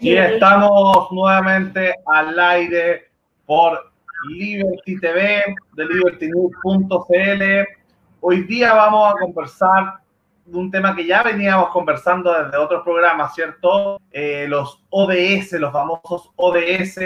Y estamos nuevamente al aire por Liberty TV, de libertynews.cl. Hoy día vamos a conversar de un tema que ya veníamos conversando desde otros programas, ¿cierto? Eh, los ODS, los famosos ODS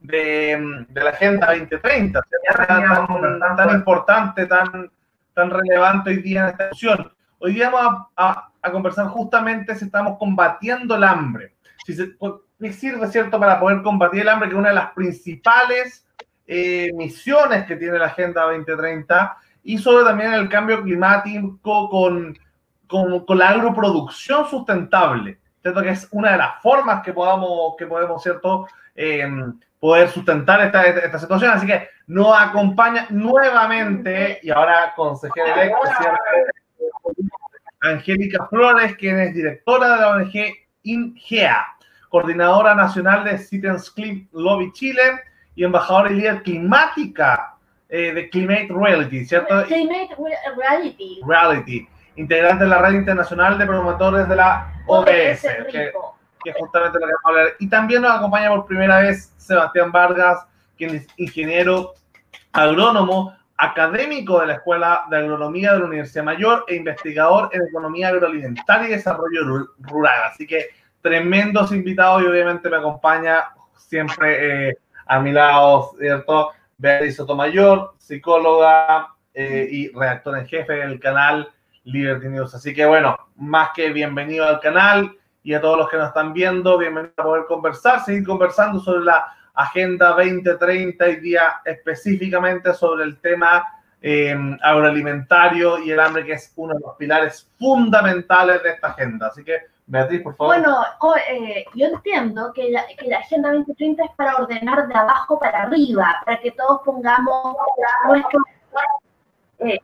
de, la Agenda 2030, tan, tan, importante, tan, tan relevante hoy día en esta discusión. Hoy día vamos a, conversar justamente si estamos combatiendo el hambre. Si se, ¿Qué sirve, cierto, para poder combatir el hambre? Que es una de las principales eh, misiones que tiene la Agenda 2030 y sobre también el cambio climático con, con, la agroproducción sustentable, ¿cierto? Que es una de las formas que podamos, que podemos, ¿cierto? Eh, poder sustentar esta, esta, situación. Así que nos acompaña nuevamente, y ahora consejera electa, Angélica Flores, quien es directora de la ONG INGEA, coordinadora nacional de Citizens Clean Lobby Chile y embajadora y líder climática eh, de Climate Reality, ¿cierto? Climate Reality. Reality, integrante de la red internacional de promotores de la OBS, que, que, justamente lo que vamos a hablar. Y también nos acompaña por primera vez Sebastián Vargas, quien es ingeniero agrónomo, académico de la Escuela de Agronomía de la Universidad Mayor e investigador en Economía Agroalimentaria y Desarrollo Rural. Así que tremendos invitados y obviamente me acompaña siempre eh, a mi lado, ¿cierto? Beatriz Sotomayor, psicóloga eh, y redactora en jefe del canal Liberty News. Así que bueno, más que bienvenido al canal y a todos los que nos están viendo, bienvenido a poder conversar, seguir conversando sobre la Agenda 2030 y día específicamente sobre el tema eh, agroalimentario y el hambre, que es uno de los pilares fundamentales de esta agenda. Así que, Beatriz, por favor. Bueno, eh, yo entiendo que la, Agenda 2030 es para ordenar de abajo para arriba, para que todos pongamos nuestro, eh,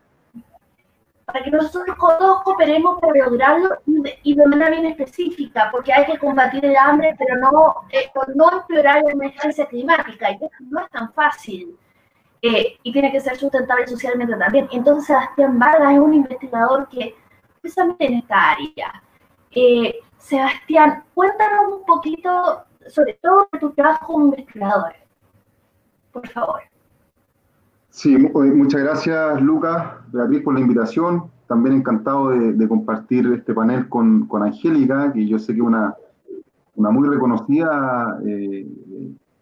para que nosotros todos cooperemos para lograrlo y de, manera bien específica, porque hay que combatir el hambre, pero no, eh, no empeorar la emergencia climática, y eso no es tan fácil. Eh, y tiene que ser sustentable socialmente también. Entonces, Sebastián Vargas es un investigador que precisamente en esta área. Eh, Sebastián, cuéntanos un poquito sobre todo de tu trabajo como investigador. Por favor. Sí, eh, muchas gracias Lucas, Beatriz por la invitación. También encantado de, compartir este panel con, con, Angélica, que yo sé que es una, una muy reconocida eh,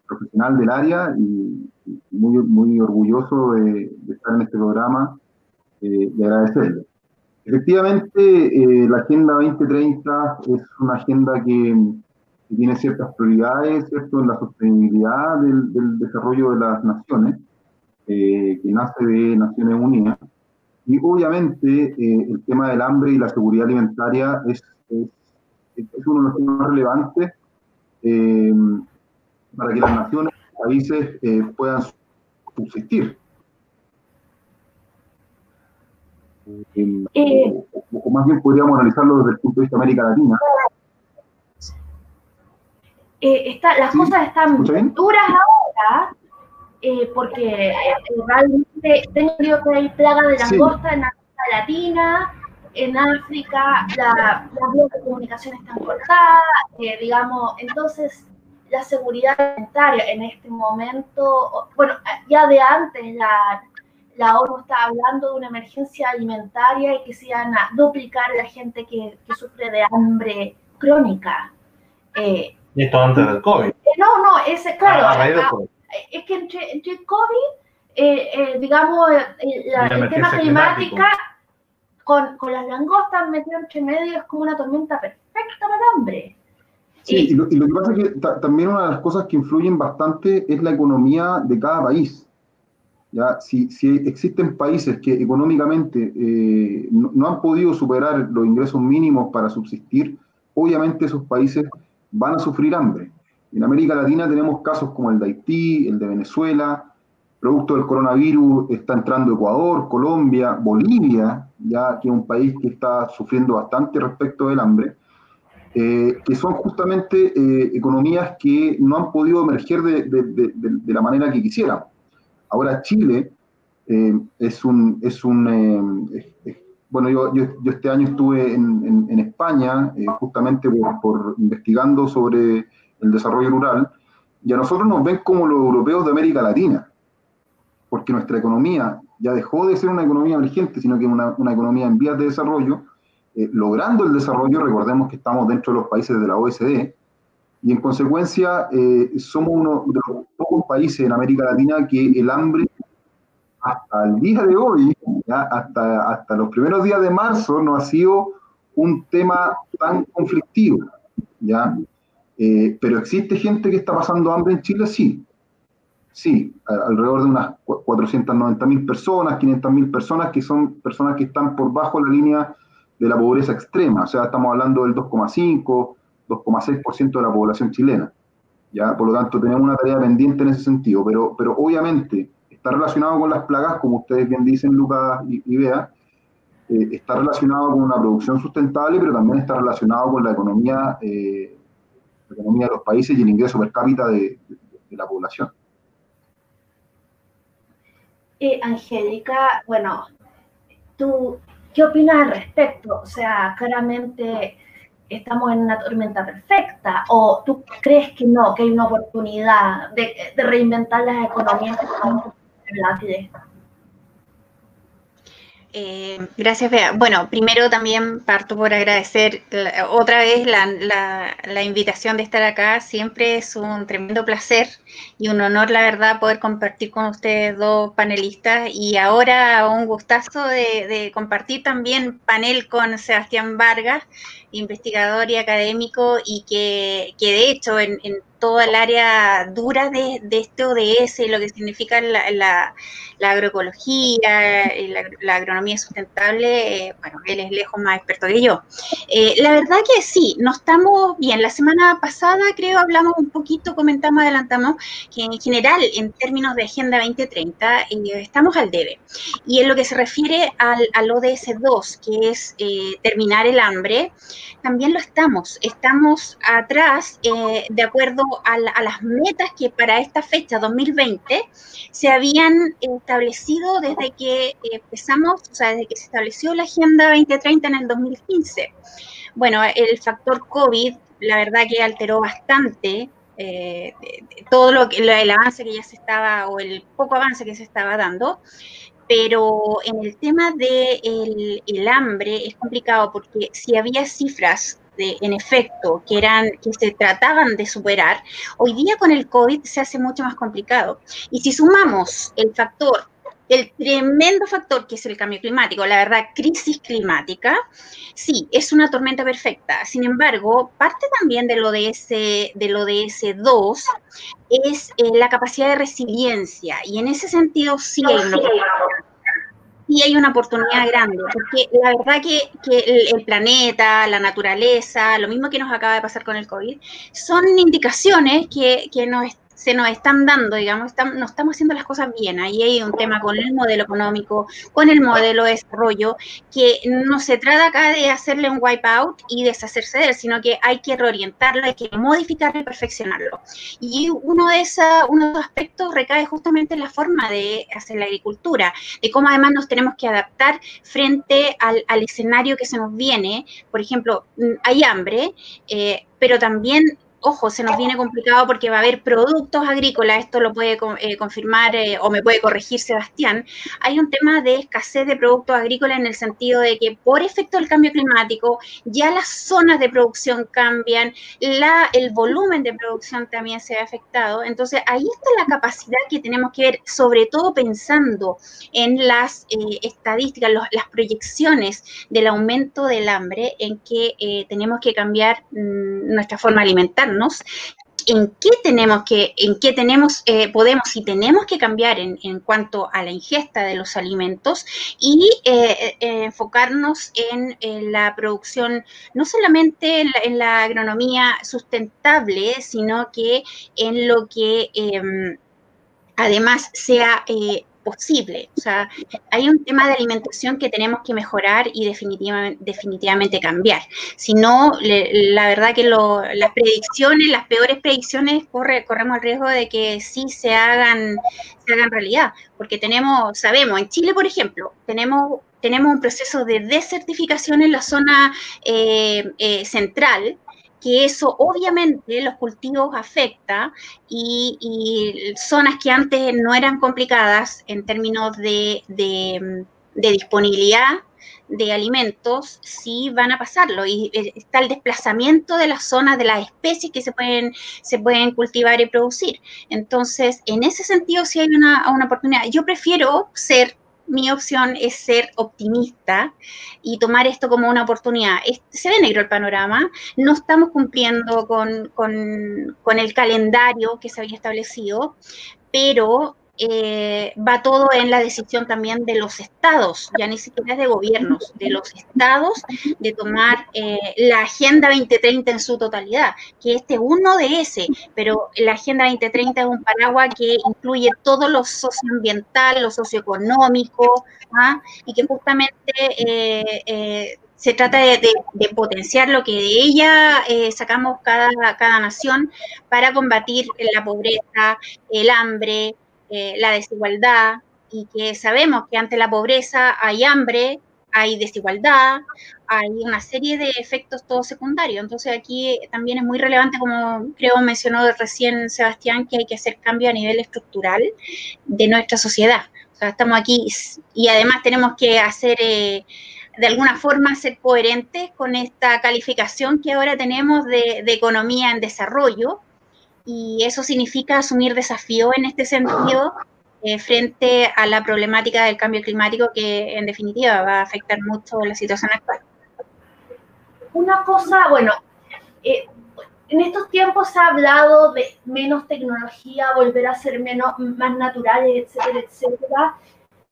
profesional del área y muy, muy orgulloso de, estar en este programa y agradecerle. Efectivamente, la Agenda 2030 es una agenda que, tiene ciertas prioridades, ¿cierto?, en la sostenibilidad del, desarrollo de las naciones eh, que nace de Naciones Unidas. Y obviamente eh, el tema del hambre y la seguridad alimentaria es, es, es uno de los temas más relevantes eh, para que las naciones, los países puedan subsistir. O, o, más bien podríamos analizarlo desde el punto de vista de América Latina. Está, las cosas están duras ahora, eh, porque eh, realmente tengo que hay plaga de langosta en América Latina, en África, la, las vías de comunicación están cortadas, eh, digamos, entonces la seguridad alimentaria en este momento, bueno, ya de antes la, la ONU está hablando de una emergencia alimentaria y que se iban a duplicar la gente que, que sufre de hambre crónica. y esto antes del COVID. no, no, ese, claro, ah, es que entre, entre COVID, eh, eh, digamos, eh, el tema climática, con, con, las langostas metidas entre medio es como una tormenta perfecta para el hombre. Sí, y, lo, que pasa es que también una de las cosas que influyen bastante es la economía de cada país. Si, existen países que económicamente no, no, han podido superar los ingresos mínimos para subsistir, obviamente esos países van a sufrir hambre. En América Latina tenemos casos como el de Haití, el de Venezuela, producto del coronavirus está entrando Ecuador, Colombia, Bolivia, ya que es un país que está sufriendo bastante respecto del hambre, eh, que son justamente eh, economías que no han podido emerger de, la manera que quisieran. Ahora Chile eh, es, un, es, un, bueno, yo, yo, este año estuve en, en, España eh, justamente por, investigando sobre el desarrollo rural y a nosotros nos ven como los europeos de América Latina, porque nuestra economía ya dejó de ser una economía emergente, sino que una, una economía en vías de desarrollo, eh, logrando el desarrollo, recordemos que estamos dentro de los países de la OSD, y en consecuencia eh, somos uno de los pocos países en América Latina que el hambre hasta el día de hoy, Hasta, hasta los primeros días de marzo, no ha sido un tema tan conflictivo. ¿ya? Eh, pero existe gente que está pasando hambre en Chile, sí. Sí, alrededor de unas 490 mil personas, 500 mil personas, que son personas que están por bajo la línea de la pobreza extrema. O sea, estamos hablando del 2,5, 2,6% de la población chilena. ¿ya? Por lo tanto, tenemos una tarea pendiente en ese sentido. Pero, pero obviamente está relacionado con las plagas, como ustedes bien dicen, Lucas y, Bea, eh, está relacionado con una producción sustentable, pero también está relacionado con la economía, eh, la economía de los países y el ingreso per cápita de, la población. Eh, Angélica, bueno, ¿tú qué opinas al respecto? O sea, claramente estamos en una tormenta perfecta, o tú crees que no, que hay una oportunidad de, reinventar las economías que estamos eh, gracias, Bea. Bueno, primero también parto por agradecer otra vez la, invitación de estar acá. Siempre es un tremendo placer y un honor, la verdad, poder compartir con ustedes dos panelistas. Y ahora un gustazo de, compartir también panel con Sebastián Vargas, investigador y académico, y que, de hecho en, en toda el área dura de, este ODS, lo que significa la, agroecología, la, agronomía sustentable, eh, bueno, él es lejos más experto que yo. Eh, la verdad que sí, no estamos bien. La semana pasada creo hablamos un poquito, comentamos, adelantamos, que en general, en términos de Agenda 2030, eh, estamos al debe. Y en lo que se refiere al, al ODS 2, que es terminar el hambre, también lo estamos. Estamos atrás, de acuerdo a, las metas que para esta fecha, 2020, se habían establecido desde que empezamos, o sea, desde que se estableció la Agenda 2030 en el 2015. Bueno, el factor COVID, la verdad que alteró bastante eh, todo lo que el avance que ya se estaba o el poco avance que se estaba dando pero en el tema del el hambre es complicado porque si había cifras en efecto, que, eran, que se trataban de superar, hoy día con el COVID se hace mucho más complicado. Y si sumamos el factor el tremendo factor que es el cambio climático, la verdad, crisis climática, sí, es una tormenta perfecta. Sin embargo, parte también de lo de ese, de lo de ese 2 es eh, la capacidad de resiliencia. Y en ese sentido sí hay y hay una oportunidad grande, porque la verdad que, el, planeta, la naturaleza, lo mismo que nos acaba de pasar con el COVID, son indicaciones que, que nos se nos están dando, digamos, no estamos haciendo las cosas bien. Ahí hay un tema con el modelo económico, con el modelo de desarrollo, que no se trata acá de hacerle un wipeout y deshacerse de él, sino que hay que reorientarlo, hay que modificarlo y perfeccionarlo. Y uno de, esa, uno de esos aspectos recae justamente en la forma de hacer la agricultura, de cómo además nos tenemos que adaptar frente al, escenario que se nos viene. Por ejemplo, mm, hay hambre, eh, pero también ojo, se nos viene complicado porque va a haber productos agrícolas, esto lo puede eh, confirmar eh, o me puede corregir Sebastián, hay un tema de escasez de productos agrícolas en el sentido de que por efecto del cambio climático ya las zonas de producción cambian, el volumen de producción también se ve afectado, entonces ahí está la capacidad que tenemos que ver, sobre todo pensando en las eh, estadísticas, las proyecciones del aumento del hambre, en que tenemos que cambiar mm, nuestra forma de en qué tenemos que, en qué tenemos, eh, podemos y tenemos que cambiar en, cuanto a la ingesta de los alimentos y eh, eh, enfocarnos en, la producción, no solamente en la, agronomía sustentable, sino que en lo que em, además sea posible. O sea, hay un tema de alimentación que tenemos que mejorar y definitivamente, definitivamente cambiar. Si no, la verdad que las predicciones, las peores predicciones, corre, corremos el riesgo de que sí se hagan, se hagan realidad. Porque tenemos, sabemos, en Chile, por ejemplo, tenemos tenemos un proceso de desertificación en la zona eh, eh, central, que eso obviamente los cultivos afecta y, zonas que antes no eran complicadas en términos de, de, disponibilidad de alimentos, sí van a pasarlo. Y eh, está el desplazamiento de las zonas, de las especies que se pueden, se pueden cultivar y producir. Entonces, en ese sentido, sí hay una, una oportunidad. Yo prefiero ser mi opción es ser optimista y tomar esto como una oportunidad. Se ve negro el panorama, no estamos cumpliendo con, con el calendario que se había establecido, pero eh, va todo en la decisión también de los estados, ya ni siquiera de gobiernos, de los estados, de tomar eh, la Agenda 2030 en su totalidad, que este uno de ese, pero la Agenda 2030 es un paraguas que incluye todo lo socioambiental, lo socioeconómico, ¿ah? y que justamente eh, se trata de, potenciar lo que de ella sacamos cada, cada nación para combatir la pobreza, el hambre, eh, la desigualdad y que sabemos que ante la pobreza hay hambre, hay desigualdad, hay una serie de efectos todos secundarios. Entonces aquí también es muy relevante, como creo mencionó recién Sebastián, que hay que hacer cambio a nivel estructural de nuestra sociedad. O sea, estamos aquí y además tenemos que hacer, eh, de alguna forma, ser coherentes con esta calificación que ahora tenemos de, de economía en desarrollo, y eso significa asumir desafíos en este sentido eh, frente a la problemática del cambio climático que en definitiva va a afectar mucho la situación actual. Una cosa, bueno, eh, en estos tiempos se ha hablado de menos tecnología, volver a ser menos, más naturales, etcétera, etcétera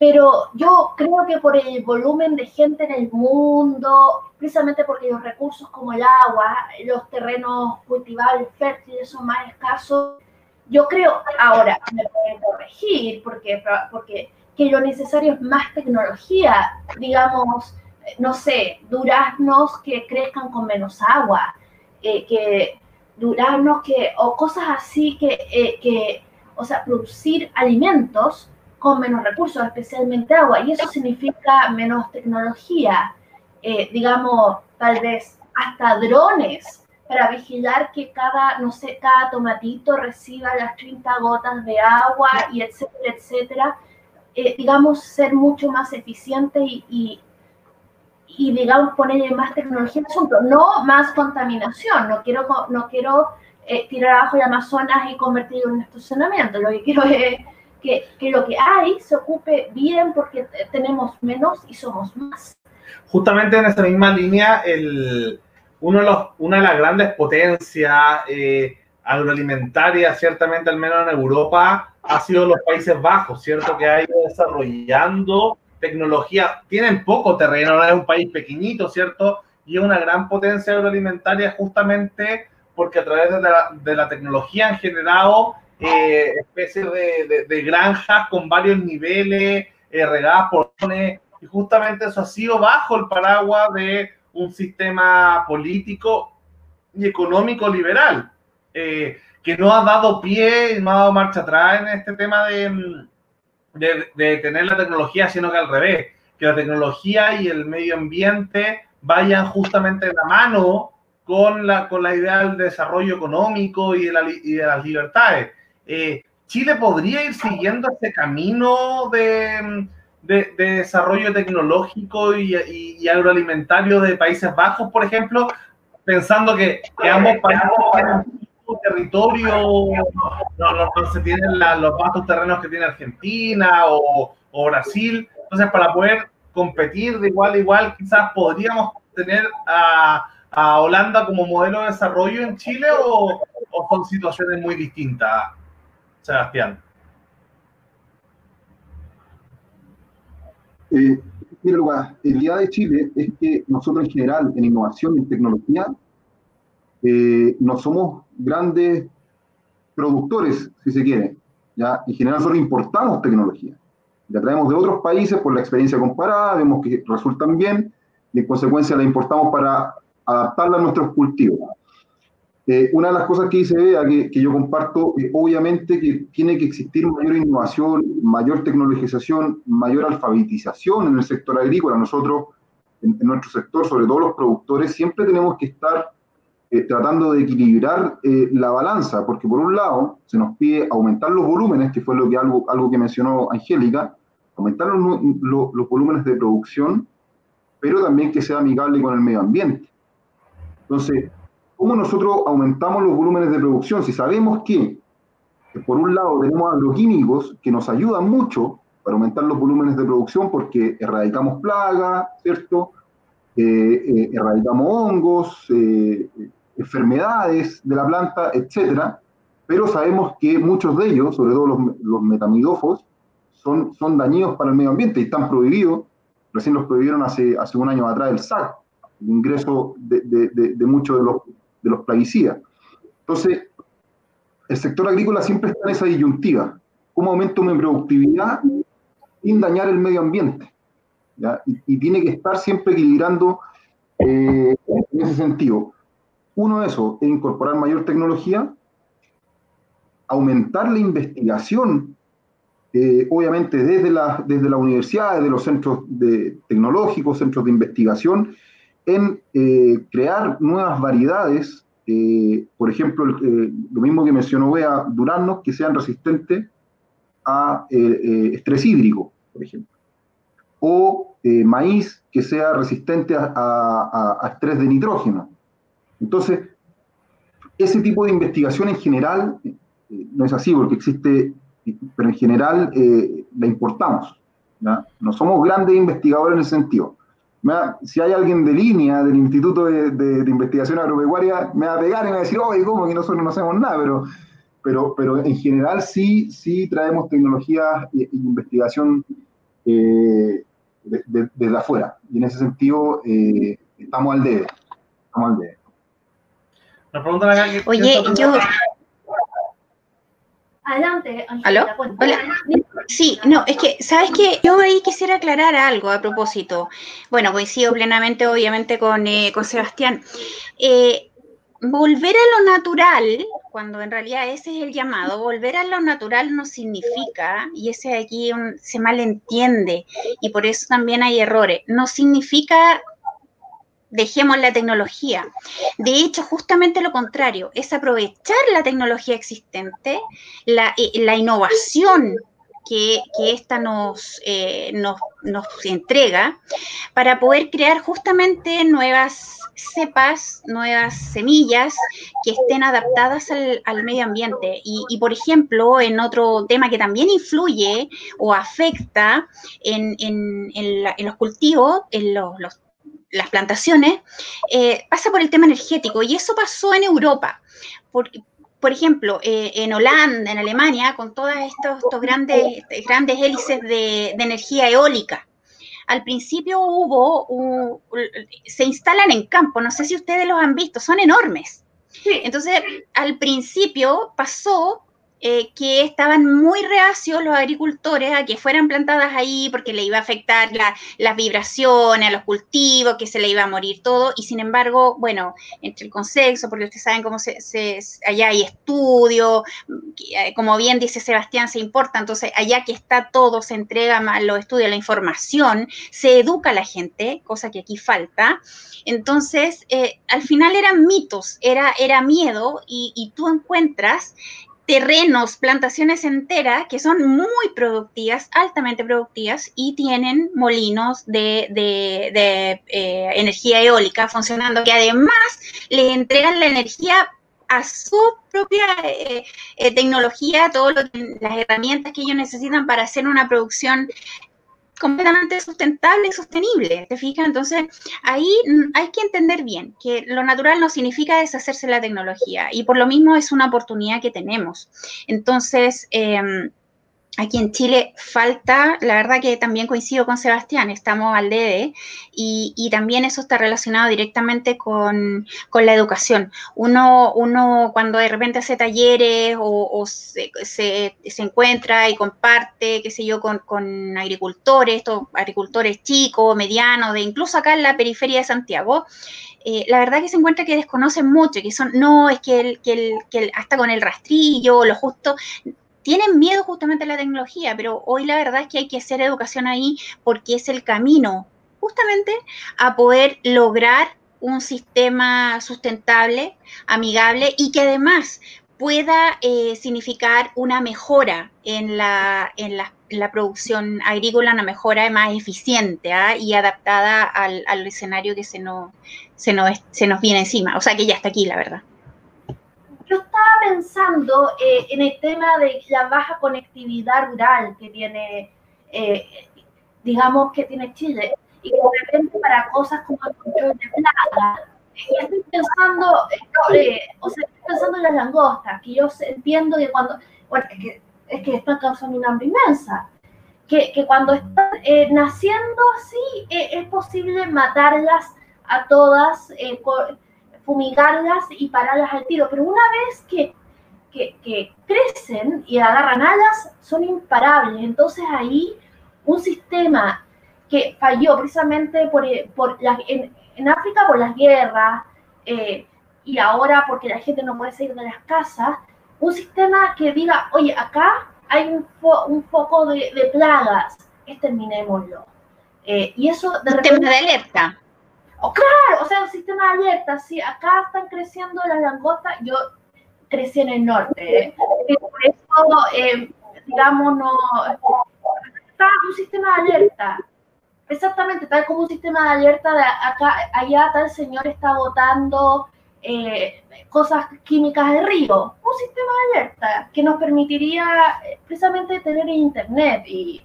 pero yo creo que por el volumen de gente en el mundo, precisamente porque los recursos como el agua, los terrenos cultivables fértiles son más escasos, yo creo, ahora me pueden corregir, porque, porque que lo necesario es más tecnología, digamos, no sé, duraznos que crezcan con menos agua, eh, que duraznos que, o cosas así que, eh, que, o sea, producir alimentos con menos recursos, especialmente agua, y eso significa menos tecnología, eh, digamos, tal vez hasta drones para vigilar que cada, no sé, cada tomatito reciba las 30 gotas de agua y etcétera, etcétera. Eh, digamos, ser mucho más eficiente y, y, digamos, ponerle más tecnología al asunto, no más contaminación, no quiero, no quiero eh, tirar abajo el Amazonas y convertirlo en un estacionamiento, lo que quiero es que, lo que hay se ocupe bien porque tenemos menos y somos más. Justamente en esa misma línea, una de las grandes potencias eh, agroalimentarias, ciertamente al menos en Europa, ha sido los Países Bajos, ¿cierto? Que ha ido desarrollando tecnología. Tienen poco terreno, no es un país pequeñito, ¿cierto? Y es una gran potencia agroalimentaria justamente porque a través de la tecnología han generado eh, especies de, granjas con varios niveles, eh, regadas por y justamente eso ha sido bajo el paraguas de un sistema político y económico liberal, eh, que no ha dado pie, no ha dado marcha atrás en este tema de, de, tener la tecnología, sino que al revés, que la tecnología y el medio ambiente vayan justamente de la mano con la, con la idea del desarrollo económico y de, la, y de las libertades. Eh, Chile podría ir siguiendo ese camino de, desarrollo tecnológico y, agroalimentario de Países Bajos, por ejemplo, pensando que, ambos países tienen territorio, no, se tienen los vastos terrenos que tiene Argentina o, Brasil. Entonces, para poder competir de igual a igual, quizás podríamos tener a, Holanda como modelo de desarrollo en Chile o, o son situaciones muy distintas. Sebastián. Eh, mira, el día de Chile es que nosotros en general, en innovación y tecnología, eh, no somos grandes productores, si se quiere. ¿ya? En general solo importamos tecnología. La traemos de otros países por la experiencia comparada, vemos que resultan bien y en consecuencia la importamos para adaptarla a nuestros cultivos. Eh, una de las cosas que dice Bea, que, que yo comparto, obviamente que tiene que existir mayor innovación, mayor tecnologización, mayor alfabetización en el sector agrícola. Nosotros, en, nuestro sector, sobre todo los productores, siempre tenemos que estar eh, tratando de equilibrar eh, la balanza, porque por un lado se nos pide aumentar los volúmenes, que fue lo que, algo, algo que mencionó Angélica, aumentar los, los volúmenes de producción, pero también que sea amigable con el medio ambiente. Entonces, ¿Cómo nosotros aumentamos los volúmenes de producción? Si sabemos que, por un lado, tenemos agroquímicos que nos ayudan mucho para aumentar los volúmenes de producción porque erradicamos plagas, ¿cierto? Eh, eh, erradicamos hongos, eh, enfermedades de la planta, etcétera, pero sabemos que muchos de ellos, sobre todo los, los metamidófos, son, son dañinos para el medio ambiente y están prohibidos. Recién los prohibieron hace, hace un año atrás el SAC, el ingreso de, de muchos de los de los plaguicidas. Entonces, el sector agrícola siempre está en esa disyuntiva. ¿Cómo aumento mi productividad sin dañar el medio ambiente? Y, tiene que estar siempre equilibrando eh, en ese sentido. Uno de esos es incorporar mayor tecnología, aumentar la investigación, eh, obviamente desde la, desde la universidad, desde los centros tecnológicos, centros de investigación, en eh, crear nuevas variedades, eh, por ejemplo, eh, lo mismo que mencionó Bea, duraznos que sean resistentes a estrés hídrico, por ejemplo, o maíz que sea resistente a, estrés de nitrógeno. Entonces, ese tipo de investigación en general no es así, porque existe, pero en general la importamos. No somos grandes investigadores en ese sentido si hay alguien de línea del Instituto de, Investigación Agropecuaria, me va a pegar y me va a decir, oye, ¿cómo que nosotros no hacemos nada? Pero, pero, pero en general sí, sí traemos tecnología e, investigación eh, desde afuera. Y en ese sentido, eh, estamos al debe. Estamos al debe. Oye, yo... Adelante, ¿Aló? Hola. Sí, no, es que, ¿sabes qué? Yo ahí quisiera aclarar algo a propósito. Bueno, coincido plenamente, obviamente, con, eh, con Sebastián. Eh, volver a lo natural, cuando en realidad ese es el llamado, volver a lo natural no significa, y ese aquí se malentiende, y por eso también hay errores, no significa dejemos la tecnología. De hecho, justamente lo contrario, es aprovechar la tecnología existente, la, eh, la innovación que, que esta nos, eh, nos, nos, entrega para poder crear justamente nuevas cepas, nuevas semillas que estén adaptadas al, al medio ambiente. Y, y, por ejemplo, en otro tema que también influye o afecta en, en, en, los cultivos, en los, los las plantaciones, eh, pasa por el tema energético y eso pasó en Europa. Por, por ejemplo, eh, en Holanda, en Alemania, con todas estos, estos grandes, grandes hélices de, de, energía eólica. Al principio hubo, se instalan en campo, no sé si ustedes los han visto, son enormes. Entonces, al principio pasó eh, que estaban muy reacios los agricultores a que fueran plantadas ahí porque le iba a afectar la, las vibraciones a los cultivos, que se le iba a morir todo, y sin embargo, bueno, entre el consenso, porque ustedes saben cómo se, allá hay estudio, eh, como bien dice Sebastián, se importa, entonces allá que está todo, se entrega los estudios, la información, se educa a la gente, cosa que aquí falta, entonces eh, al final eran mitos, era, era miedo, y tú encuentras terrenos, plantaciones enteras que son muy productivas, altamente productivas y tienen molinos de, de, de eh, energía eólica funcionando que además le entregan la energía a su propia eh, eh, tecnología, todas las herramientas que ellos necesitan para hacer una producción completamente sustentable y sostenible, ¿te fijas? Entonces, ahí hay que entender bien que lo natural no significa deshacerse de la tecnología y por lo mismo es una oportunidad que tenemos. Entonces, eh, Aquí en Chile falta, la verdad que también coincido con Sebastián, estamos al debe y, también eso está relacionado directamente con, la educación. Uno, uno cuando de repente hace talleres o, se, encuentra y comparte, qué sé yo, con, agricultores, estos agricultores chicos, medianos, de incluso acá en la periferia de Santiago, eh, la verdad que se encuentra que desconocen mucho, que son, no, es que, el, que, que hasta con el rastrillo, lo justo, tienen miedo justamente a la tecnología, pero hoy la verdad es que hay que hacer educación ahí porque es el camino justamente a poder lograr un sistema sustentable, amigable y que además pueda eh, significar una mejora en la, en la, producción agrícola, una mejora más eficiente ¿ah? y adaptada al, al, escenario que se nos, se, nos, se nos viene encima. O sea que ya está aquí, la verdad yo estaba pensando eh, en el tema de la baja conectividad rural que tiene, eh, digamos, que tiene Chile, y de repente para cosas como el control de plagas, estoy pensando, eh, o sea, estoy pensando en las langostas, que yo entiendo que cuando, bueno, es que, es que están causando una hambre inmensa, que, que cuando están naciendo así, es posible matarlas a todas fumigarlas y pararlas al tiro, pero una vez que, que, crecen y agarran alas, son imparables. Entonces ahí un sistema que falló precisamente por, por en, en, África por las guerras eh, y ahora porque la gente no puede salir de las casas, un sistema que diga, oye, acá hay un, un foco de, de plagas, exterminémoslo. Eh, y eso de repente... de alerta. Oh, claro, o sea, un sistema de alerta. Si acá están creciendo las langostas, yo crecí en el norte. ¿eh? Por eso, eh, digamos, no. Está un sistema de alerta. Exactamente, tal como un sistema de alerta de acá, allá tal señor está botando eh, cosas químicas de río. Un sistema de alerta que nos permitiría precisamente tener internet y,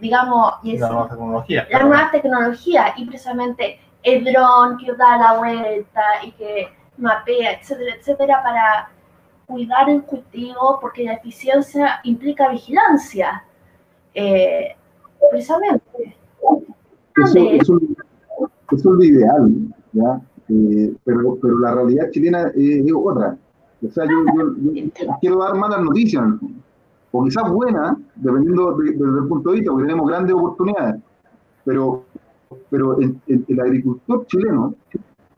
digamos, y la nueva tecnología. La nueva tecnología y precisamente el dron que da la vuelta y que mapea, etcétera, etcétera, para cuidar el cultivo, porque la eficiencia implica vigilancia, eh, precisamente. Eso, es lo ideal, ¿ya? Eh, pero, pero la realidad chilena es otra. O sea, yo, quiero dar malas noticias, o quizás buenas, dependiendo desde el punto de vista, porque tenemos grandes oportunidades, pero pero el, agricultor chileno,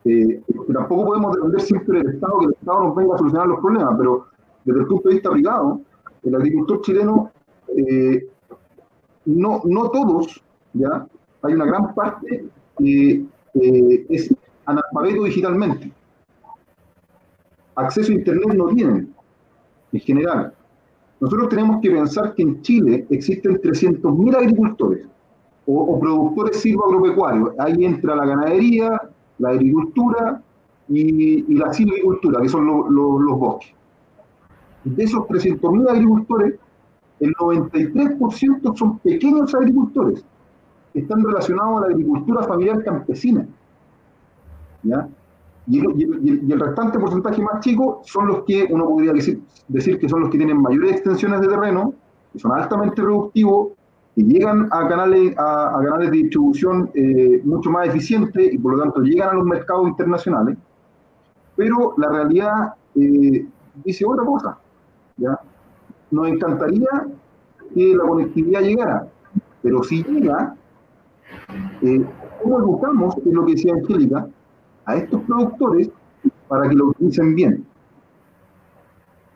eh, tampoco podemos depender siempre del Estado, que el Estado nos venga a solucionar los problemas, pero desde el punto de vista privado, el agricultor chileno, eh, no, no todos, ¿ya? hay una gran parte que eh, es analfabeto digitalmente. Acceso a Internet no tienen, en general. Nosotros tenemos que pensar que en Chile existen 300.000 agricultores o, productores silvoagropecuarios. Ahí entra la ganadería, la agricultura y, la silvicultura, que son los bosques. De esos 300.000 agricultores, el 93% son pequeños agricultores que están relacionados a la agricultura familiar campesina. ¿ya? Y, el, restante porcentaje más chico son los que uno podría decir, decir que son los que tienen mayores extensiones de terreno, que son altamente productivos, y llegan a canales, a, canales de distribución eh, mucho más eficientes y por lo tanto llegan a los mercados internacionales, pero la realidad eh, dice otra cosa. ¿ya? Nos encantaría que la conectividad llegara, pero si llega, eh, ¿cómo educamos, es lo que decía Angélica, a estos productores para que lo utilicen bien?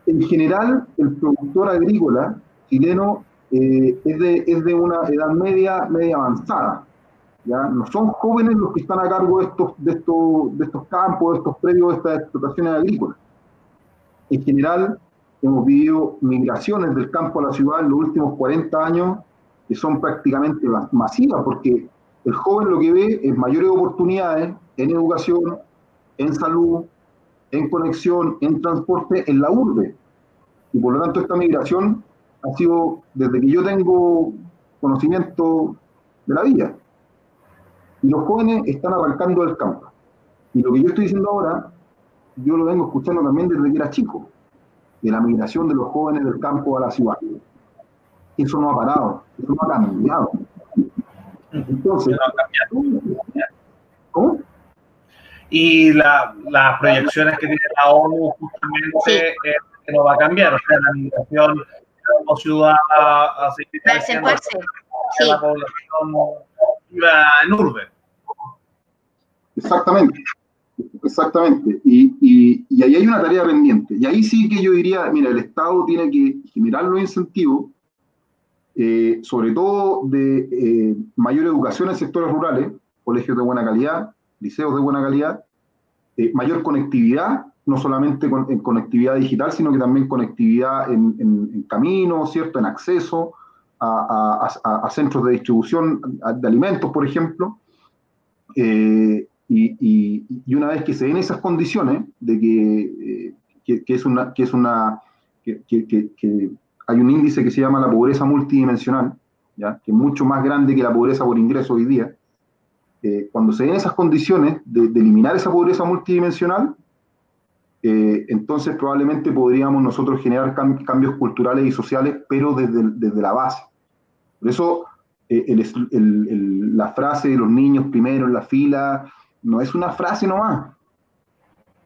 En general, el productor agrícola chileno eh, es, de, es, de, una edad media, media avanzada. ¿ya? No son jóvenes los que están a cargo de estos, de estos, de estos campos, de estos predios, de estas explotaciones agrícolas. En general, hemos vivido migraciones del campo a la ciudad en los últimos 40 años que son prácticamente masivas, porque el joven lo que ve es mayores oportunidades en educación, en salud, en conexión, en transporte, en la urbe. Y por lo tanto esta migración ha sido desde que yo tengo conocimiento de la vida. Y los jóvenes están arrancando del campo. Y lo que yo estoy diciendo ahora, yo lo vengo escuchando también desde que era chico, de la migración de los jóvenes del campo a la ciudad. eso no ha parado, eso no ha cambiado. Entonces, ¿cómo? Y la, las proyecciones que tiene la ONU justamente es que no va a cambiar, o sea, la migración como ciudad a seguir sí. la población viva en urbe. Exactamente. Exactamente. Y, y, y, ahí hay una tarea pendiente. Y ahí sí que yo diría, mira, el Estado tiene que generar los incentivos, eh, sobre todo de eh, mayor educación en sectores rurales, colegios de buena calidad, liceos de buena calidad, eh, mayor conectividad, no solamente con, en conectividad digital, sino que también conectividad en, en, en caminos, ¿cierto? En acceso a, a, a, centros de distribución de alimentos, por ejemplo. Eh, y, y, una vez que se den esas condiciones de que, eh, que, que es una, que es una que, que, hay un índice que se llama la pobreza multidimensional, ¿ya? que es mucho más grande que la pobreza por ingreso hoy día, eh, cuando se den esas condiciones de, de eliminar esa pobreza multidimensional, eh, entonces probablemente podríamos nosotros generar cam cambios culturales y sociales, pero desde, desde la base. Por eso eh, el, el, el, la frase de los niños primero en la fila, no es una frase nomás.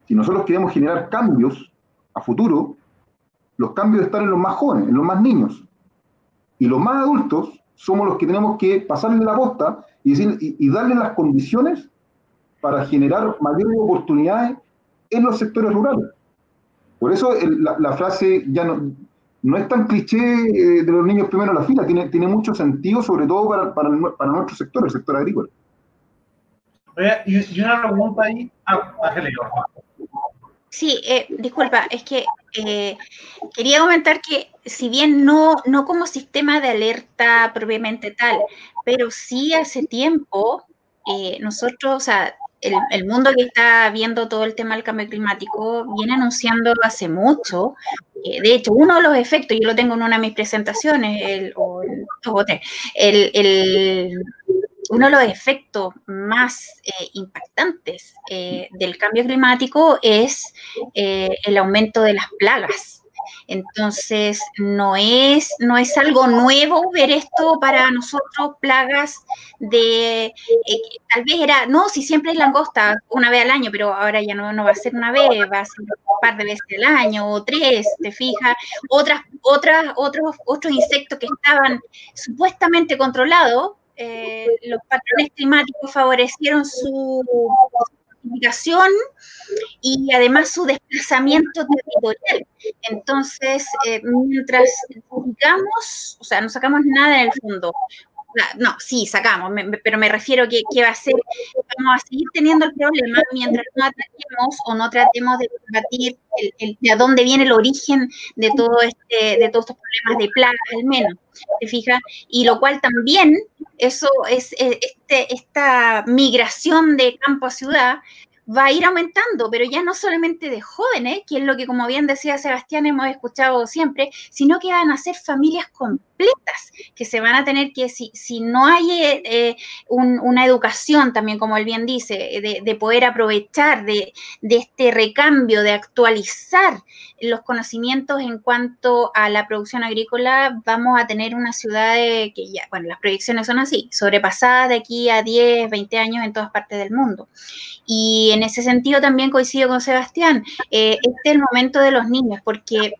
Si nosotros queremos generar cambios a futuro, los cambios están en los más jóvenes, en los más niños. Y los más adultos somos los que tenemos que pasarle la posta y, decir, y, y darle las condiciones para generar mayores oportunidades en los sectores rurales. Por eso el, la, la, frase ya no, no es tan cliché eh, de los niños primero en la fila, tiene, tiene mucho sentido, sobre todo para, para, para nuestro sector, el sector agrícola. Oye, y, una pregunta ahí, ah. Sí, eh, disculpa, es que eh, quería comentar que si bien no, no como sistema de alerta propiamente tal, pero sí hace tiempo eh, nosotros, o sea, el, el, mundo que está viendo todo el tema del cambio climático viene anunciando hace mucho. Eh, de hecho, uno de los efectos, yo lo tengo en una de mis presentaciones, el, o el, el, uno de los efectos más eh, impactantes eh, del cambio climático es eh, el aumento de las plagas. Entonces, no es, no es algo nuevo ver esto para nosotros, plagas de, tal vez era, no, si siempre es langosta una vez al año, pero ahora ya no, no va a ser una vez, va a ser un par de veces al año o tres, te fijas, otras, otras, otros, otros insectos que estaban supuestamente controlados, eh, los patrones climáticos favorecieron su multiplicación y además su desplazamiento territorial. Entonces, eh, mientras digamos, o sea, no sacamos nada en el fondo, no, sí, sacamos, me, pero me refiero que, que va a ser, vamos a seguir teniendo el problema mientras no ataquemos o no tratemos de combatir el, el, de dónde viene el origen de todo este, de todos estos problemas de plagas, al menos, ¿te fijas? Y lo cual también, eso es, este, esta migración de campo a ciudad va a ir aumentando, pero ya no solamente de jóvenes, que es lo que, como bien decía Sebastián, hemos escuchado siempre, sino que van a ser familias completas, que se van a tener que, si, si no hay eh, un, una educación también, como él bien dice, de, de poder aprovechar de, de, este recambio, de actualizar los conocimientos en cuanto a la producción agrícola, vamos a tener una ciudad de, que ya, bueno, las proyecciones son así, sobrepasadas de aquí a 10, 20 años en todas partes del mundo. Y en ese sentido también coincido con Sebastián. Eh, este es el momento de los niños, porque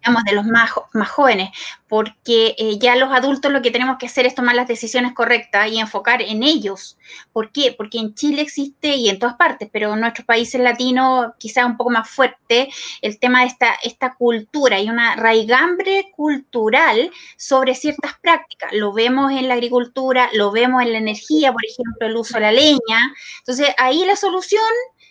digamos, de los más, más jóvenes, porque eh, ya los adultos lo que tenemos que hacer es tomar las decisiones correctas y enfocar en ellos. ¿Por qué? Porque en Chile existe, y en todas partes, pero en nuestros países latinos quizás un poco más fuerte, el tema de esta, esta cultura y una raigambre cultural sobre ciertas prácticas. Lo vemos en la agricultura, lo vemos en la energía, por ejemplo, el uso de la leña. Entonces, ahí la solución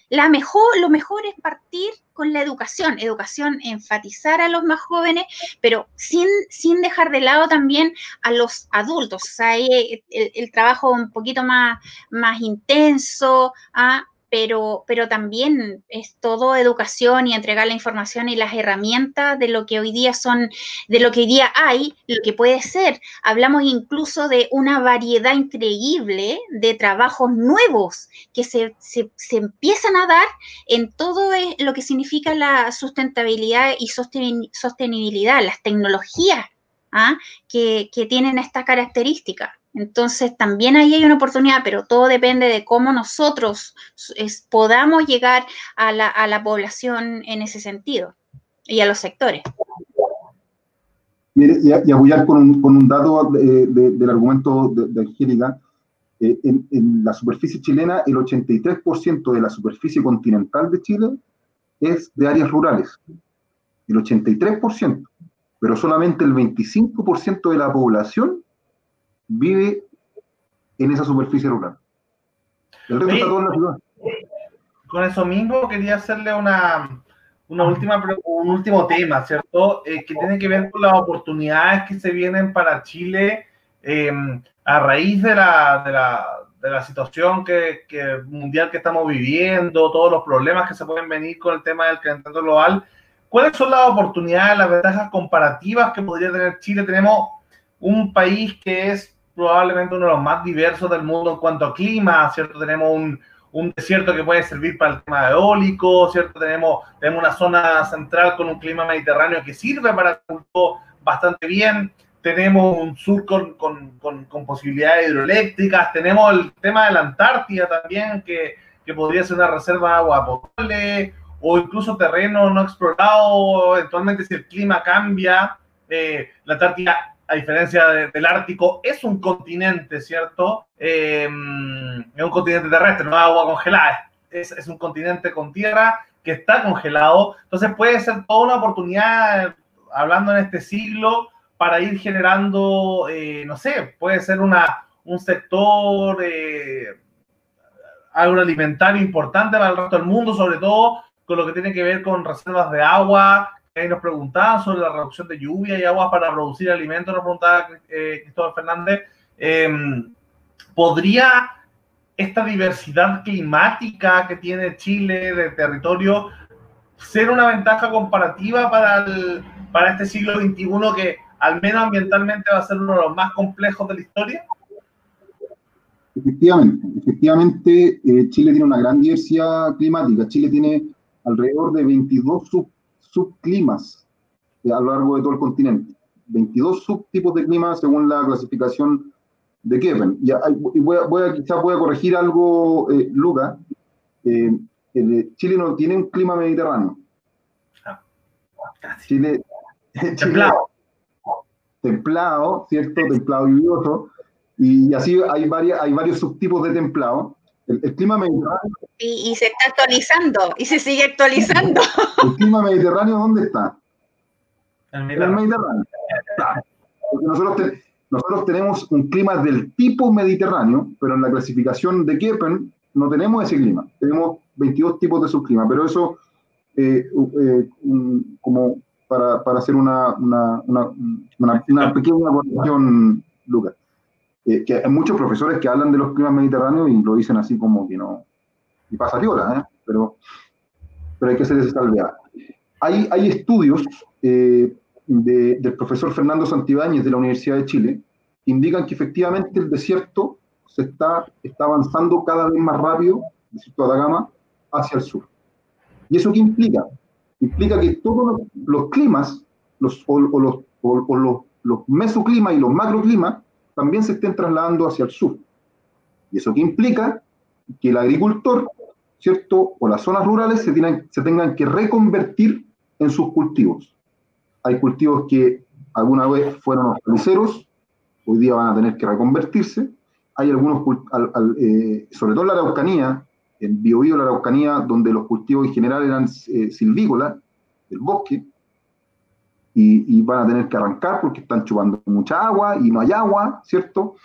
la mejor, lo mejor es partir con la educación, educación, enfatizar a los más jóvenes, pero sin, sin dejar de lado también a los adultos. O sea, el, el trabajo un poquito más, más intenso, ¿ah? Pero, pero también es todo educación y entregar la información y las herramientas de lo que hoy día son, de lo que hoy día hay, lo que puede ser. Hablamos incluso de una variedad increíble de trabajos nuevos que se, se, se empiezan a dar en todo e, lo que significa la sustentabilidad y sostenibilidad, las tecnologías ¿ah? que, tienen esta característica. Entonces, también ahí hay una oportunidad, pero todo depende de cómo nosotros podamos llegar a la, población en ese sentido y a los sectores. y, apoyar con un, dato del argumento de, Angélica, eh, en, en, la superficie chilena, el 83% de la superficie continental de Chile es de áreas rurales. El 83% pero solamente el 25% de la población vive en esa superficie rural. El resto está todo en la ciudad. Con eso mismo quería hacerle una, una última, un último tema, ¿cierto? Eh, que tiene que ver con las oportunidades que se vienen para Chile em, a raíz de la, de la, de la situación que, que, mundial que estamos viviendo, todos los problemas que se pueden venir con el tema del calentamiento global. ¿Cuáles son las oportunidades, las ventajas comparativas que podría tener Chile? Tenemos un país que es probablemente uno de los más diversos del mundo en cuanto a clima, ¿cierto? Tenemos un, un desierto que puede servir para el tema eólico, ¿cierto? Tenemos, tenemos una zona central con un clima mediterráneo que sirve para el culto bastante bien. Tenemos un sur con, con, con, posibilidades hidroeléctricas. Tenemos el tema de la Antártida también, que, que podría ser una reserva de agua potable o incluso terreno no explorado, eventualmente si el clima cambia, eh, la Antártida, a diferencia del Ártico, es un continente, ¿cierto? Em, es un continente terrestre, no agua congelada, es, un continente con tierra que está congelado, entonces puede ser toda una oportunidad, hablando en este siglo, para ir generando, eh, no sé, puede ser una, un sector eh, agroalimentario importante para el resto del mundo, sobre todo con lo que tiene que ver con reservas de agua. Ahí nos preguntaban sobre la reducción de lluvia y agua para producir alimentos, nos preguntaba eh, Cristóbal Fernández. Em, ¿Podría esta diversidad climática que tiene Chile de territorio ser una ventaja comparativa para, el, para este siglo XXI que al menos ambientalmente va a ser uno de los más complejos de la historia? Efectivamente, efectivamente, eh, Chile tiene una gran diversidad climática. Chile tiene alrededor de 22 subclimas a lo largo de todo el continente. 22 subtipos de clima según la clasificación de Kevin. y voy a, voy a, quizás voy a corregir algo, eh, Luca. Eh, Chile no tiene un clima mediterráneo. Ah, Chile, templado. templado, ¿cierto? Templado lluvioso. Y así hay, varias, hay varios subtipos de templado. El, clima mediterráneo. Y, se está actualizando, y se sigue actualizando. ¿El clima mediterráneo dónde está? En el Mediterráneo. nosotros, nosotros tenemos un clima del tipo mediterráneo, pero en la clasificación de Keppen no tenemos ese clima. Tenemos 22 tipos de subclima, pero eso, eh, eh, como para, para hacer una, una, una, una pequeña corrección, Lucas que hay muchos profesores que hablan de los climas mediterráneos y lo dicen así como que no, y pasa ¿eh? pero, pero hay que hacer esa. Hay, hay estudios eh, del profesor Fernando Santibáñez de la Universidad de Chile que indican que efectivamente el desierto se está, está avanzando cada vez más rápido, el desierto de Atacama, hacia el sur. ¿Y eso qué implica? Implica que todos los, climas, los, o, los, o, los, los mesoclimas y los macroclimas, también se estén trasladando hacia el sur. ¿Y eso qué implica? Que el agricultor, ¿cierto? O las zonas rurales se, tienen, se tengan que reconvertir en sus cultivos. Hay cultivos que alguna vez fueron hortaliceros, hoy día van a tener que reconvertirse. Hay algunos, eh, sobre todo en la Araucanía, en Biobío, la Araucanía, donde los cultivos en general eran eh, silvícolas, del bosque, y, van a tener que arrancar porque están chupando mucha agua y no hay agua, ¿cierto?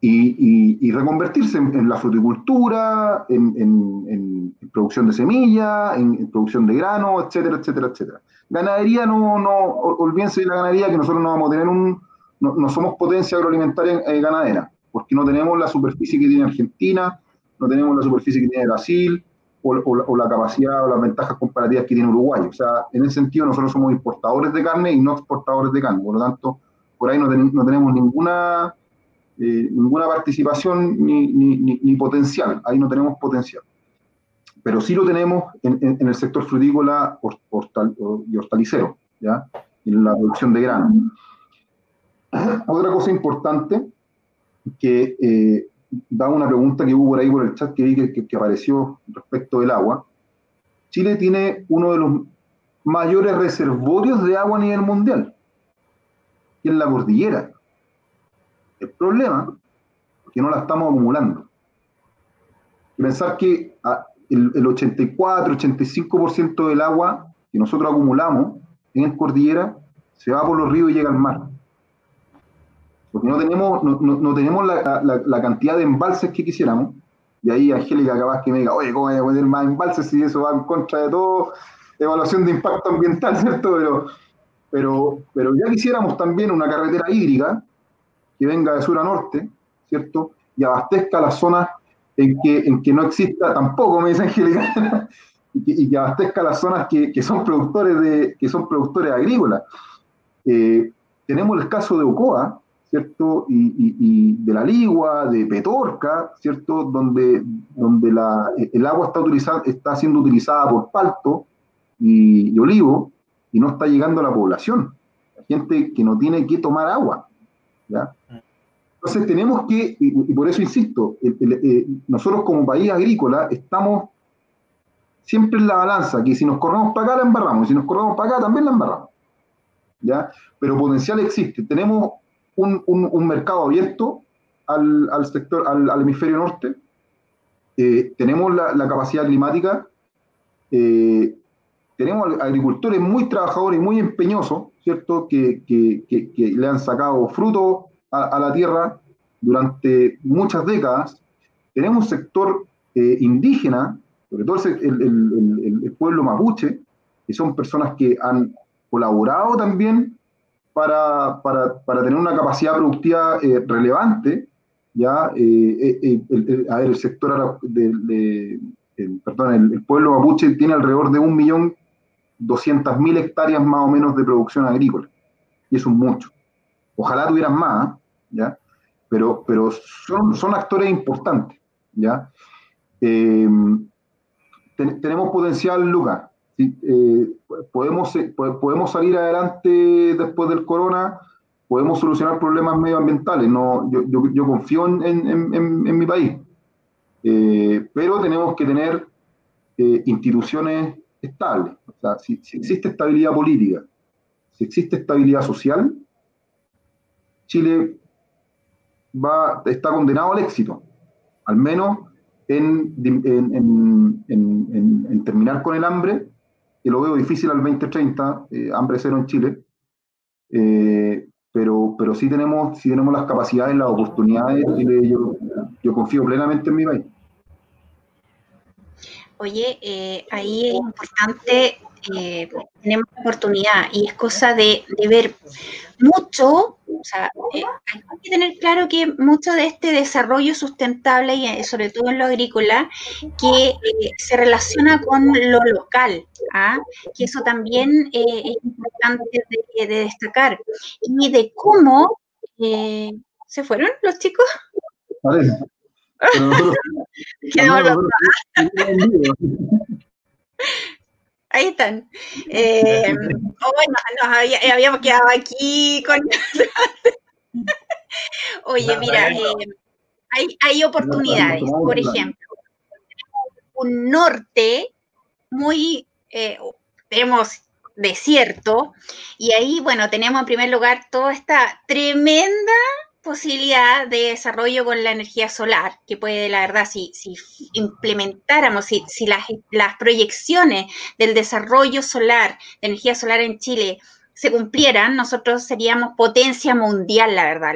Y, reconvertirse en, la fruticultura, en, producción de semillas, en, producción de grano, etcétera, etcétera, etcétera. Ganadería, no, no, olvídense de la ganadería, que nosotros no vamos a tener un, no, somos potencia agroalimentaria eh, ganadera, porque no tenemos la superficie que tiene Argentina, no tenemos la superficie que tiene Brasil, o, la capacidad o las ventajas comparativas que tiene Uruguay. O sea, en ese sentido nosotros somos importadores de carne y no exportadores de carne. Por lo tanto, por ahí no, tenemos ninguna, eh, ninguna participación ni, ni, potencial. Ahí no tenemos potencial. Pero sí lo tenemos en, en, el sector frutícola y hortalicero, ¿ya? en la producción de grano. Otra cosa importante que eh, da una pregunta que hubo por ahí por el chat que vi que, apareció respecto del agua. Chile tiene uno de los mayores reservorios de agua a nivel mundial, que es la cordillera. El problema es que no la estamos acumulando. Y pensar que ah, el, el 84-85% del agua que nosotros acumulamos en cordillera se va por los ríos y llega al mar porque no tenemos, no, no, tenemos la, la, cantidad de embalses que quisiéramos. Y ahí Angélica capaz que me diga, oye, ¿cómo voy a poner más embalses si eso va en contra de todo? Evaluación de impacto ambiental, ¿cierto? Pero, pero, pero ya quisiéramos también una carretera hídrica que venga de sur a norte, ¿cierto? Y abastezca las zonas en que, en que no exista, tampoco me dice Angélica, y, que, abastezca las zonas que, que, son productores de, que son productores agrícolas. Eh, tenemos el caso de Ocoa, ¿cierto? Y, de la Ligua, de Petorca, ¿cierto? Donde, donde la, el agua está, está siendo utilizada por palto y, olivo y no está llegando a la población. La gente que no tiene que tomar agua, ¿ya? Entonces tenemos que, y, por eso insisto, eh, nosotros como país agrícola estamos siempre en la balanza, que si nos corremos para acá la embarramos, y si nos corremos para acá también la embarramos. ¿ya? Pero potencial existe. Tenemos un, mercado abierto al, sector, al, hemisferio norte. Eh, tenemos la, capacidad climática. Eh, tenemos agricultores muy trabajadores muy empeñosos, ¿cierto? Que, le han sacado fruto a, la tierra durante muchas décadas. Tenemos un sector eh, indígena, sobre todo el, el, pueblo mapuche, que son personas que han colaborado también para, para, para tener una capacidad productiva eh, relevante, ya, eh, eh, el, sector de, el, pueblo mapuche tiene alrededor de 1.200.000 hectáreas más o menos de producción agrícola, y eso es mucho. Ojalá tuvieran más, ¿ya? Pero, pero son, son actores importantes, ¿ya? tenemos potencial, Lucas, eh, podemos, eh, podemos salir adelante después del corona, podemos solucionar problemas medioambientales. No, yo, yo, confío en, en, en, mi país, eh, pero tenemos que tener instituciones estables. Sea, si, existe estabilidad política, si existe estabilidad social, Chile va, está condenado al éxito, al menos en, en, en terminar con el hambre que lo veo difícil al 2030, eh, hambre cero en Chile, eh, pero, pero sí, tenemos, sí tenemos las capacidades, las oportunidades, y yo, yo confío plenamente en mi país. Oye, eh, ahí es importante, tenemos oportunidad y es cosa de, ver mucho o sea, eh, hay que tener claro que mucho de este desarrollo sustentable, y eh, sobre todo en lo agrícola, que eh, se relaciona con lo local, ¿ah? que eso también es importante de, destacar, y de cómo se fueron los chicos. Ahí están. Eh, oh, bueno, nos habíamos quedado aquí con... Oye, mira, eh, hay, oportunidades. Por ejemplo, un norte muy, eh, tenemos desierto, y ahí, bueno, tenemos en primer lugar toda esta tremenda posibilidad de desarrollo con la energía solar, que puede, la verdad, si, si implementáramos, si, si las, las, proyecciones del desarrollo solar, de energía solar en Chile, se cumplieran, nosotros seríamos potencia mundial, la verdad.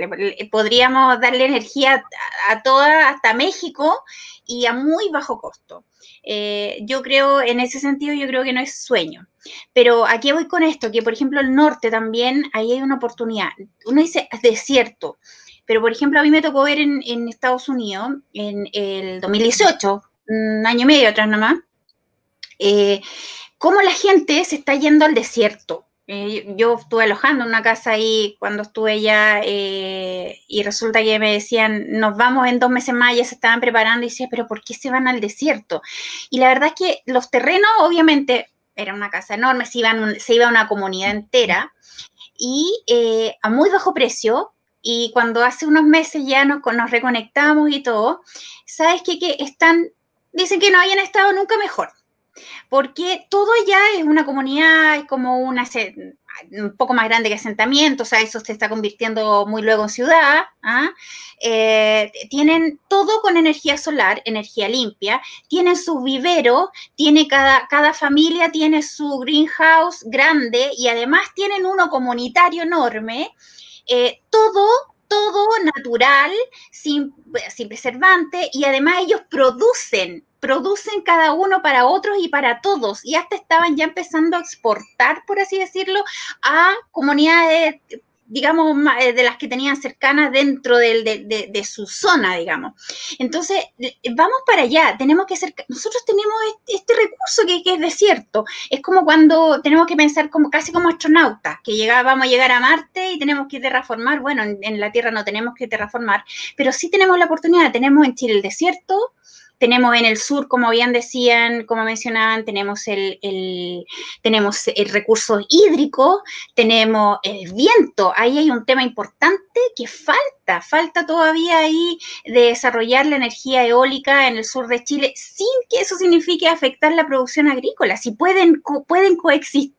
podríamos darle energía a, toda, hasta México, y a muy bajo costo. Eh, yo creo, en ese sentido, yo creo que no es sueño. Pero aquí voy con esto, que por ejemplo el norte también, ahí hay una oportunidad. Uno dice desierto, pero por ejemplo a mí me tocó ver en, Estados Unidos, en el 2018, un año y medio atrás nomás, eh, cómo la gente se está yendo al desierto. Eh, yo estuve alojando en una casa ahí cuando estuve ya eh, y resulta que me decían, nos vamos en dos meses más, ya se estaban preparando y decía, pero ¿por qué se van al desierto? Y la verdad es que los terrenos, obviamente, era una casa enorme, se, iban, se iba una comunidad entera y eh, a muy bajo precio. Y cuando hace unos meses ya nos, nos reconectamos y todo, ¿sabes qué? Que están, dicen que no hayan estado nunca mejor porque todo ya es una comunidad, es como una, un poco más grande que asentamiento, o sea, eso se está convirtiendo muy luego en ciudad. ¿ah? Eh, tienen todo con energía solar, energía limpia, tienen su vivero, tiene cada, cada familia tiene su greenhouse grande y además tienen uno comunitario enorme. Eh, todo todo natural, sin, sin preservante, y además ellos producen producen cada uno para otros y para todos, y hasta estaban ya empezando a exportar, por así decirlo, a comunidades digamos, eh, de las que tenían cercanas dentro de, su zona, digamos. Entonces, vamos para allá, tenemos que ser, nosotros tenemos este, recurso que, es desierto, es como cuando tenemos que pensar como casi como astronautas, que llega, vamos a llegar a Marte y tenemos que terraformar, bueno, en, en la Tierra no tenemos que terraformar, pero sí tenemos la oportunidad, tenemos en Chile el desierto, tenemos en el sur, como bien decían, como mencionaban, tenemos el, tenemos el recurso hídrico, tenemos el viento. Ahí hay un tema importante que falta, falta todavía ahí de desarrollar la energía eólica en el sur de Chile sin que eso signifique afectar la producción agrícola. Si pueden, pueden coexistir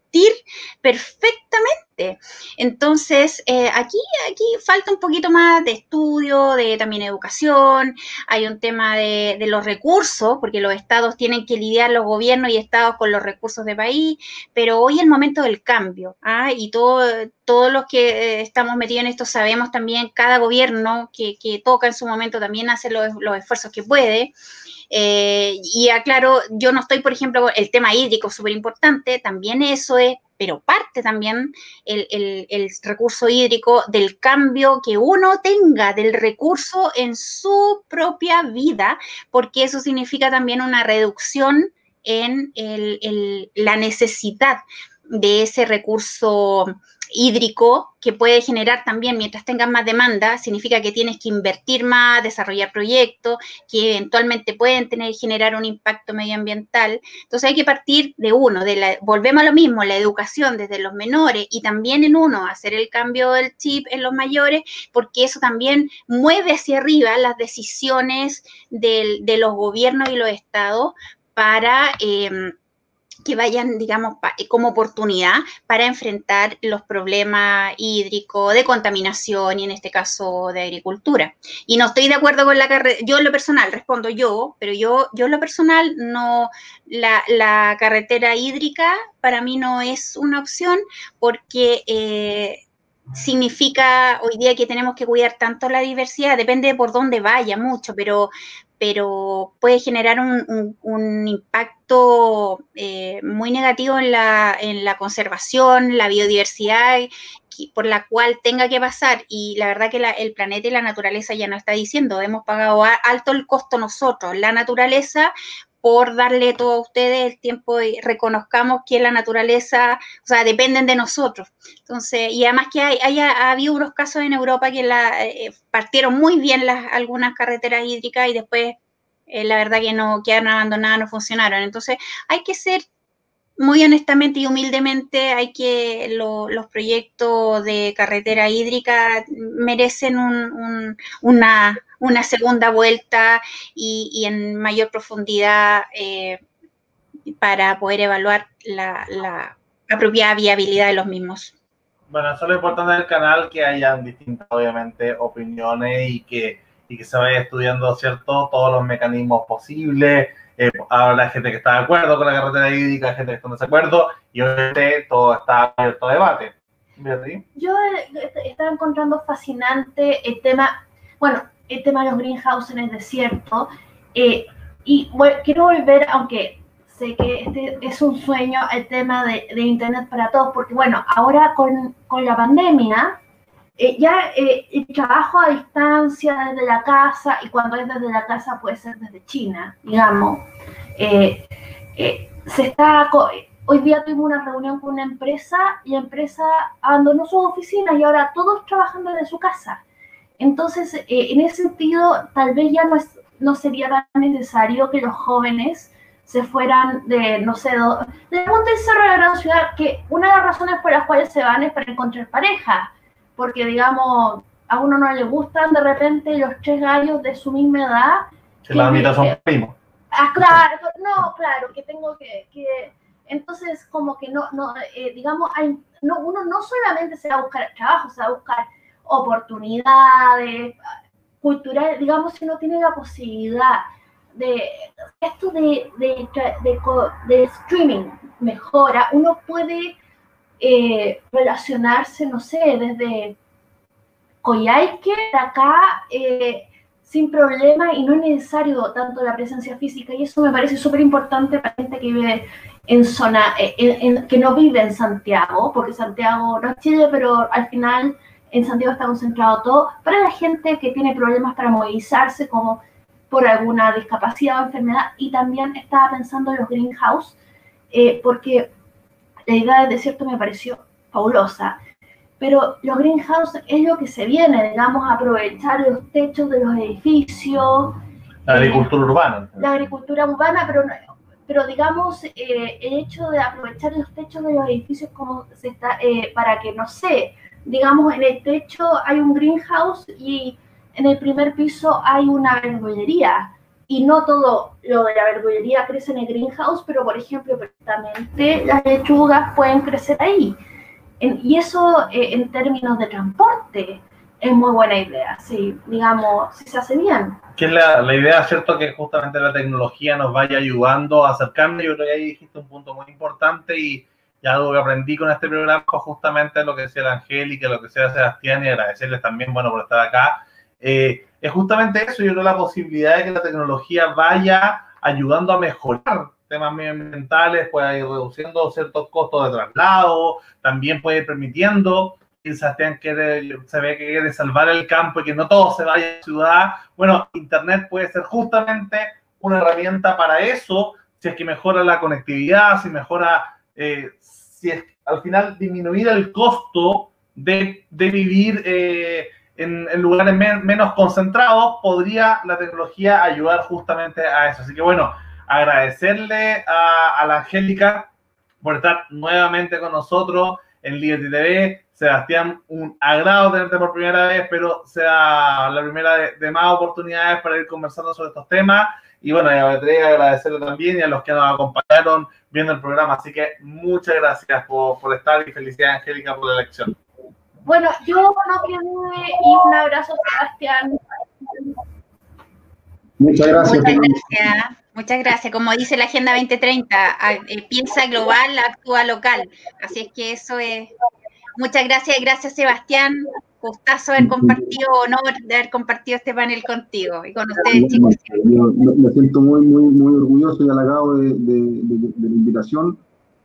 perfectamente. Entonces, eh, aquí, aquí falta un poquito más de estudio, de también educación, hay un tema de, los recursos, porque los estados tienen que lidiar, los gobiernos y estados con los recursos de país, pero hoy es el momento del cambio, ¿ah? y todo, todos los que eh, estamos metidos en esto sabemos también, cada gobierno que, toca en su momento también hace los, los esfuerzos que puede. Eh, y aclaro, yo no estoy, por ejemplo, el tema hídrico súper importante, también eso es, pero parte también el, el, recurso hídrico del cambio que uno tenga del recurso en su propia vida, porque eso significa también una reducción en la necesidad de ese recurso hídrico que puede generar también, mientras tengas más demanda, significa que tienes que invertir más, desarrollar proyectos que eventualmente pueden tener, generar un impacto medioambiental. Entonces hay que partir de uno, de la, volvemos a lo mismo, la educación desde los menores y también en uno, hacer el cambio del chip en los mayores, porque eso también mueve hacia arriba las decisiones de los gobiernos y los estados para... Eh, que vayan, digamos, como oportunidad para enfrentar los problemas hídricos, de contaminación y en este caso de agricultura. Y no estoy de acuerdo con la carretera, yo en lo personal, respondo yo, pero yo, yo en lo personal no, la, carretera hídrica para mí no es una opción porque... Eh, significa hoy día que tenemos que cuidar tanto la diversidad, depende de por dónde vaya mucho, pero, pero puede generar un, impacto eh, muy negativo en la, en la, conservación, la biodiversidad por la cual tenga que pasar. Y la verdad que el planeta y la naturaleza ya no está diciendo, hemos pagado alto el costo nosotros. La naturaleza por darle todo a ustedes el tiempo y reconozcamos que la naturaleza, o sea, dependen de nosotros. Entonces, y además que hay, ha habido unos casos en Europa que eh, partieron muy bien las, algunas carreteras hídricas y después eh, la verdad que no quedaron abandonadas, no funcionaron. Entonces, hay que ser muy honestamente y humildemente hay que los proyectos de carretera hídrica merecen una, una, segunda vuelta y, en mayor profundidad eh, para poder evaluar la, la, apropiada viabilidad de los mismos. Bueno, eso es lo importante del canal, que hayan distintas, obviamente, opiniones y que, y que se vaya estudiando, ¿cierto?, todos los mecanismos posibles, eh, la gente que está de acuerdo con la carretera hídrica, gente que está en desacuerdo, y obviamente todo está abierto a debate. Yo eh, estaba encontrando fascinante el tema, bueno, el tema de los greenhouses en el desierto, eh, y quiero volver, aunque sé que este es un sueño, el tema de, de Internet para todos, porque bueno, ahora con, con la pandemia, eh, ya eh, el trabajo a distancia desde la casa, y cuando es desde la casa puede ser desde China, digamos, eh, se está, hoy día tuvimos una reunión con una empresa y la empresa abandonó sus oficinas y ahora todos trabajando desde su casa. Entonces, en ese sentido, tal vez ya no, es, no sería tan necesario que los jóvenes se fueran de, no sé, de monte cerro de la gran ciudad, que una de las razones por las cuales se van es para encontrar pareja, porque digamos, a uno no le gustan de repente los tres gallos de su misma edad. Que la mitad son primos. Ah, claro, no, claro, que tengo que, que entonces como que no, no eh, digamos, hay, no, uno no solamente se va a buscar trabajo, se va a buscar oportunidades culturales, digamos, si no tiene la posibilidad de esto de, de, de, streaming mejora, uno puede eh, relacionarse, no sé, desde Coyhaique acá eh, sin problema y no es necesario tanto la presencia física. Y eso me parece súper importante para gente que vive en zona, eh, que no vive en Santiago, porque Santiago no es Chile, pero al final en Santiago está concentrado todo, para la gente que tiene problemas para movilizarse, como por alguna discapacidad o enfermedad, y también estaba pensando en los greenhouse, porque la idea del desierto me pareció fabulosa, pero los greenhouse es lo que se viene, digamos, aprovechar los techos de los edificios. La agricultura urbana. La agricultura urbana, pero, pero digamos, eh, el hecho de aprovechar los techos de los edificios como se está, eh, para que, no sé, digamos, en el techo hay un greenhouse y en el primer piso hay una verdulería. Y no todo lo de la verdulería crece en el greenhouse, pero por ejemplo, perfectamente las lechugas pueden crecer ahí. y eso eh, en términos de transporte es muy buena idea, sí, digamos, si se hace bien. Que la, la, idea, ¿cierto? Que justamente la tecnología nos vaya ayudando a acercarnos. Yo creo que ahí dijiste un punto muy importante y, y algo que aprendí con este programa justamente lo que decía la Angélica, lo que decía Sebastián y agradecerles también, bueno, por estar acá. Eh, es justamente eso, yo creo la posibilidad de que la tecnología vaya ayudando a mejorar temas medioambientales, pueda ir reduciendo ciertos costos de traslado, también puede ir permitiendo que Sebastián quiere, se ve que quiere salvar el campo y que no todo se vaya a la ciudad. Bueno, Internet puede ser justamente una herramienta para eso, si es que mejora la conectividad, si mejora eh, si es al final disminuir el costo de, de vivir eh, en, lugares menos concentrados, podría la tecnología ayudar justamente a eso. Así que bueno, agradecerle a, a la Angélica por estar nuevamente con nosotros en Liberty TV. Sebastián, un agrado tenerte por primera vez, pero sea la primera de, más oportunidades para ir conversando sobre estos temas. Y bueno, me agradecerle también y a los que nos acompañaron viendo el programa. Así que muchas gracias por, por estar y felicidades, Angélica, por la elección. Bueno, yo no quiero y un abrazo, Sebastián. Muchas gracias. Muchas gracias. Muchas gracias. Como dice la Agenda 2030, eh, piensa global, actúa local. Así es que eso es. Muchas gracias, gracias Sebastián. Gustazo haber compartido, honor de haber compartido este panel contigo y con ustedes, chicos. Yo me siento muy, muy, muy orgulloso y halagado de, de, de, de la invitación.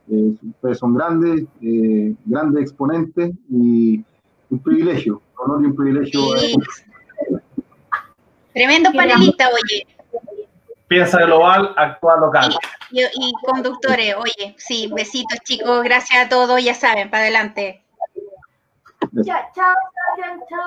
Eh, ustedes son grandes, eh, grandes exponentes y un privilegio, honor y un privilegio. Sí. Tremendo panelista, oye. Piensa global, actúa local. Y, y, y, conductores, oye, sí, besitos chicos, gracias a todos, ya saben, para adelante. Chao, chao, chao.